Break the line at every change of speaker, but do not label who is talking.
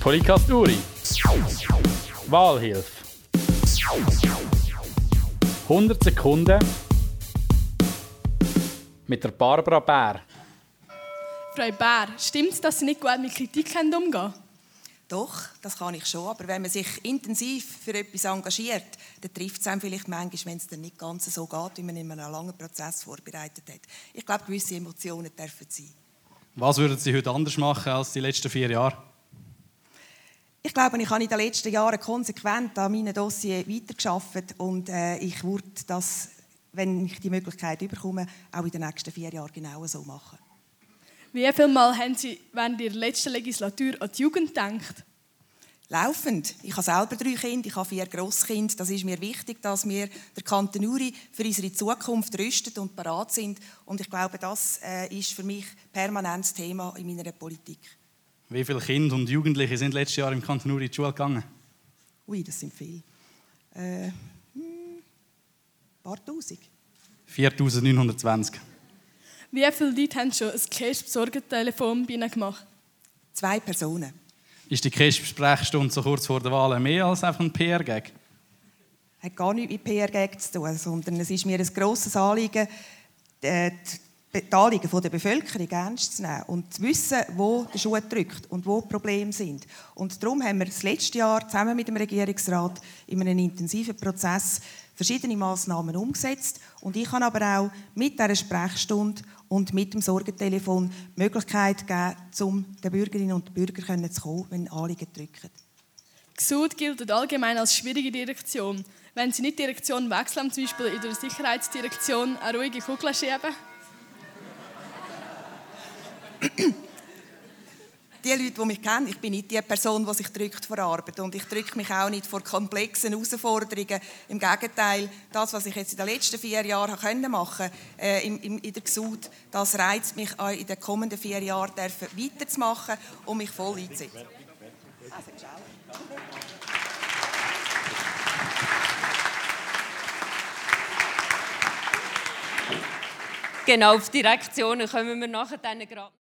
Podcast Uri. Wahlhilfe. 100 Sekunden mit der Barbara Bär.
Frau Bär, stimmt es, dass Sie nicht gut mit Kritik umgehen können?
Doch, das kann ich schon. Aber wenn man sich intensiv für etwas engagiert, dann trifft es einem vielleicht manchmal, wenn es dann nicht ganz so geht, wie man in einem langen Prozess vorbereitet hat. Ich glaube, gewisse Emotionen dürfen sein.
Was würden Sie heute anders machen als die letzten vier Jahre?
Ich glaube, ich habe in den letzten Jahren konsequent an meinem Dossier weitergearbeitet und äh, ich würde das, wenn ich die Möglichkeit bekomme, auch in den nächsten vier Jahren genau so machen.
Wie viele Mal haben Sie während der letzten Legislatur an die Jugend gedacht?
Laufend. Ich habe selber drei Kinder, ich habe vier Grosskinder. Das ist mir wichtig, dass wir der Kanton Uri für unsere Zukunft rüstet und parat sind. Und ich glaube, das äh, ist für mich permanentes Thema in meiner Politik.
Wie viele Kinder und Jugendliche sind letztes Jahr im Kanton Uri in die Schule gegangen?
Ui, das sind viele. Äh, hm, ein paar Tausend.
4920.
Wie viele Leute haben schon ein Cash-Besorgentelefon bei Ihnen gemacht?
Zwei Personen.
Ist die KESB-Sprechstunde so kurz vor der Wahl mehr als einfach ein PR-Gag?
Hat gar nichts mit PR-Gag zu tun, sondern es ist mir ein grosses Anliegen, die die Anliegen der Bevölkerung ernst zu nehmen und zu wissen, wo der Schuh drückt und wo die Probleme sind. Und darum haben wir das letzte Jahr zusammen mit dem Regierungsrat in einem intensiven Prozess verschiedene Massnahmen umgesetzt. Und ich habe aber auch mit dieser Sprechstunde und mit dem Sorgentelefon die Möglichkeit gegeben, um den Bürgerinnen und Bürgern zu kommen, wenn Anliegen drücken.
Gesund gilt allgemein als schwierige Direktion. Wenn Sie nicht die Direktion wechseln, zum Beispiel in der Sicherheitsdirektion, eine ruhige Kugel schieben?
Die Leute, die mich kennen, ich bin nicht die Person, die sich drückt vor Arbeit und ich drücke mich auch nicht vor komplexen Herausforderungen. Im Gegenteil, das, was ich jetzt in den letzten vier Jahren machen konnte, äh, in, in, in der GSUD, das reizt mich auch in den kommenden vier Jahren weiterzumachen und mich voll einzusetzen.
Genau, auf die Direktionen kommen wir nachher dann gerade.